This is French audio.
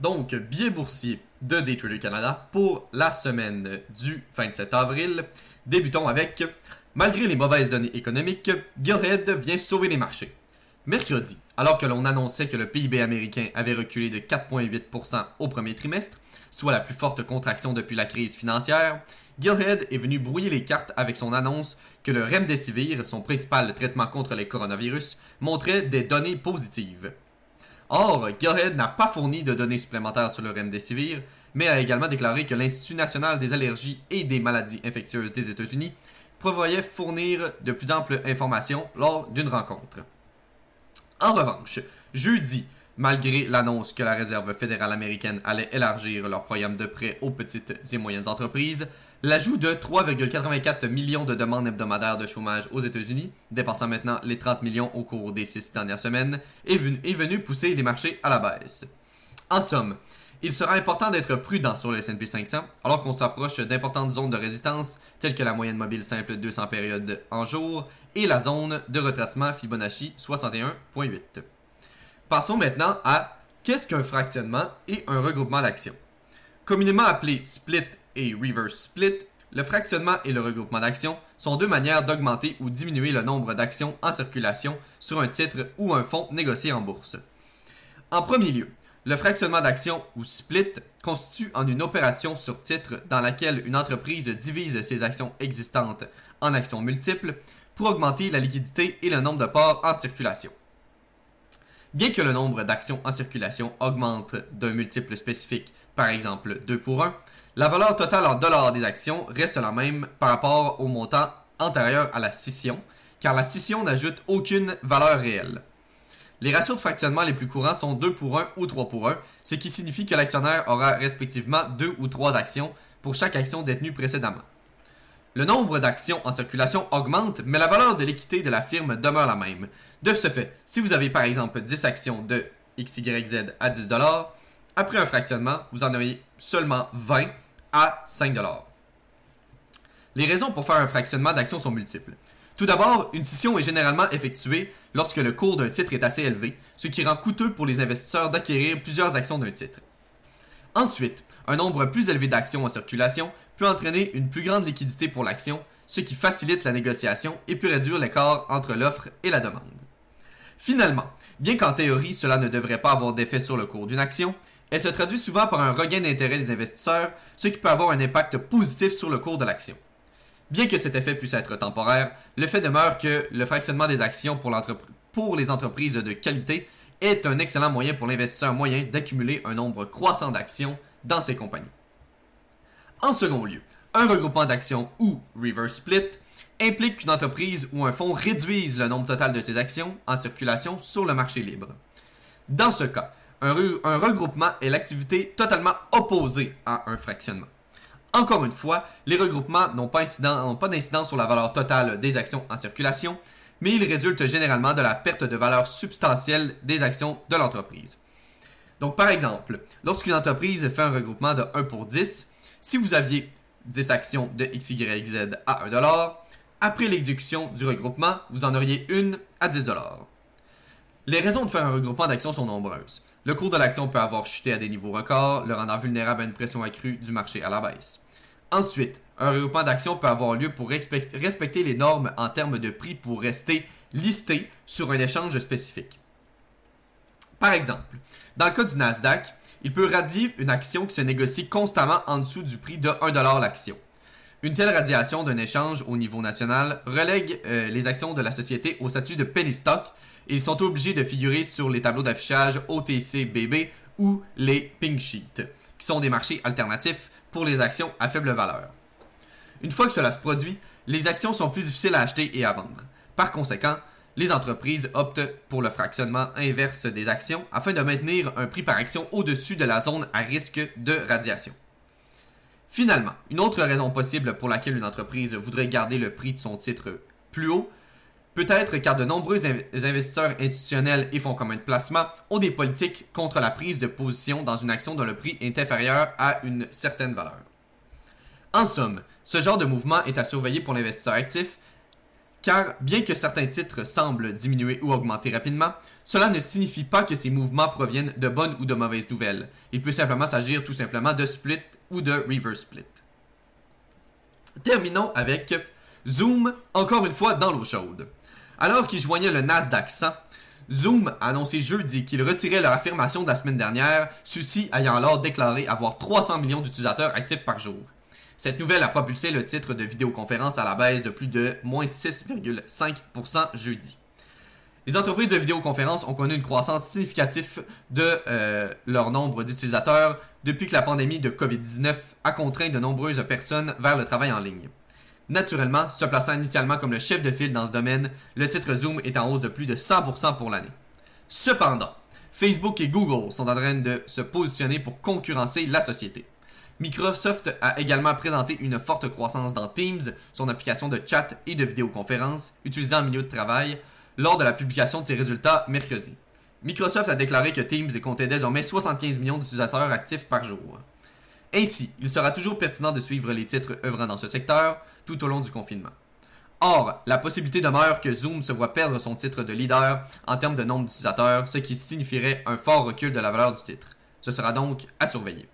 Donc, billet boursier de Daytrader Canada pour la semaine du 27 avril. Débutons avec Malgré les mauvaises données économiques, Gearhead vient sauver les marchés. Mercredi, alors que l'on annonçait que le PIB américain avait reculé de 4,8% au premier trimestre, soit la plus forte contraction depuis la crise financière, Gearhead est venu brouiller les cartes avec son annonce que le Remdesivir, son principal traitement contre les coronavirus, montrait des données positives. Or, Gearhead n'a pas fourni de données supplémentaires sur le Remdesivir, mais a également déclaré que l'Institut national des allergies et des maladies infectieuses des États-Unis prévoyait fournir de plus amples informations lors d'une rencontre. En revanche, jeudi, malgré l'annonce que la Réserve fédérale américaine allait élargir leur programme de prêt aux petites et moyennes entreprises, l'ajout de 3,84 millions de demandes hebdomadaires de chômage aux États-Unis, dépassant maintenant les 30 millions au cours des six dernières semaines, est venu, est venu pousser les marchés à la baisse. En somme, il sera important d'être prudent sur le S&P 500 alors qu'on s'approche d'importantes zones de résistance telles que la moyenne mobile simple 200 périodes en jour et la zone de retracement Fibonacci 61.8. Passons maintenant à qu'est-ce qu'un fractionnement et un regroupement d'actions. Communément appelé split et reverse split, le fractionnement et le regroupement d'actions sont deux manières d'augmenter ou diminuer le nombre d'actions en circulation sur un titre ou un fonds négocié en bourse. En premier lieu, le fractionnement d'actions ou split constitue en une opération sur titre dans laquelle une entreprise divise ses actions existantes en actions multiples pour augmenter la liquidité et le nombre de parts en circulation. Bien que le nombre d'actions en circulation augmente d'un multiple spécifique, par exemple 2 pour 1, la valeur totale en dollars des actions reste la même par rapport au montant antérieur à la scission, car la scission n'ajoute aucune valeur réelle. Les ratios de fractionnement les plus courants sont 2 pour 1 ou 3 pour 1, ce qui signifie que l'actionnaire aura respectivement 2 ou 3 actions pour chaque action détenue précédemment. Le nombre d'actions en circulation augmente, mais la valeur de l'équité de la firme demeure la même. De ce fait, si vous avez par exemple 10 actions de XYZ à 10 après un fractionnement, vous en auriez seulement 20 à 5 Les raisons pour faire un fractionnement d'actions sont multiples. Tout d'abord, une scission est généralement effectuée lorsque le cours d'un titre est assez élevé, ce qui rend coûteux pour les investisseurs d'acquérir plusieurs actions d'un titre. Ensuite, un nombre plus élevé d'actions en circulation peut entraîner une plus grande liquidité pour l'action, ce qui facilite la négociation et peut réduire l'écart entre l'offre et la demande. Finalement, bien qu'en théorie cela ne devrait pas avoir d'effet sur le cours d'une action, elle se traduit souvent par un regain d'intérêt des investisseurs, ce qui peut avoir un impact positif sur le cours de l'action. Bien que cet effet puisse être temporaire, le fait demeure que le fractionnement des actions pour, pour les entreprises de qualité est un excellent moyen pour l'investisseur moyen d'accumuler un nombre croissant d'actions dans ses compagnies. En second lieu, un regroupement d'actions ou reverse split implique qu'une entreprise ou un fonds réduise le nombre total de ses actions en circulation sur le marché libre. Dans ce cas, un, regroupement est l'activité totalement opposée à un fractionnement. Encore une fois, les regroupements n'ont pas, d'incidence sur la valeur totale des actions en circulation, mais ils résultent généralement de la perte de valeur substantielle des actions de l'entreprise. Donc par exemple, lorsqu'une entreprise fait un regroupement de 1 pour 10, si vous aviez 10 actions de XYZ à 1$, après l'exécution du regroupement, vous en auriez une à 10$. Les raisons de faire un regroupement d'actions sont nombreuses. Le cours de l'action peut avoir chuté à des niveaux records, le rendant vulnérable à une pression accrue du marché à la baisse. Ensuite, un regroupement d'actions peut avoir lieu pour respecter les normes en termes de prix pour rester listé sur un échange spécifique. Par exemple, dans le cas du Nasdaq, il peut radier une action qui se négocie constamment en dessous du prix de 1$ l'action. Une telle radiation d'un échange au niveau national relègue euh, les actions de la société au statut de penny stock et ils sont obligés de figurer sur les tableaux d'affichage OTC-BB ou les pink sheets, qui sont des marchés alternatifs pour les actions à faible valeur. Une fois que cela se produit, les actions sont plus difficiles à acheter et à vendre. Par conséquent, les entreprises optent pour le fractionnement inverse des actions afin de maintenir un prix par action au-dessus de la zone à risque de radiation. Finalement, une autre raison possible pour laquelle une entreprise voudrait garder le prix de son titre plus haut peut-être car de nombreux investisseurs institutionnels et fonds communs de placement ont des politiques contre la prise de position dans une action dont le prix est inférieur à une certaine valeur. En somme, ce genre de mouvement est à surveiller pour l'investisseur actif car bien que certains titres semblent diminuer ou augmenter rapidement, cela ne signifie pas que ces mouvements proviennent de bonnes ou de mauvaises nouvelles. Il peut simplement s'agir tout simplement de split ou de reverse split. Terminons avec Zoom, encore une fois dans l'eau chaude. Alors qu'il joignait le Nasdaq 100, Zoom a annoncé jeudi qu'il retirait leur affirmation de la semaine dernière, ceux-ci ayant alors déclaré avoir 300 millions d'utilisateurs actifs par jour. Cette nouvelle a propulsé le titre de vidéoconférence à la baisse de plus de moins 6,5% jeudi. Les entreprises de vidéoconférence ont connu une croissance significative de euh, leur nombre d'utilisateurs depuis que la pandémie de COVID-19 a contraint de nombreuses personnes vers le travail en ligne. Naturellement, se plaçant initialement comme le chef de file dans ce domaine, le titre Zoom est en hausse de plus de 100% pour l'année. Cependant, Facebook et Google sont en train de se positionner pour concurrencer la société. Microsoft a également présenté une forte croissance dans Teams, son application de chat et de vidéoconférence, utilisée en milieu de travail, lors de la publication de ses résultats mercredi. Microsoft a déclaré que Teams comptait désormais 75 millions d'utilisateurs actifs par jour. Ainsi, il sera toujours pertinent de suivre les titres œuvrant dans ce secteur tout au long du confinement. Or, la possibilité demeure que Zoom se voit perdre son titre de leader en termes de nombre d'utilisateurs, ce qui signifierait un fort recul de la valeur du titre. Ce sera donc à surveiller.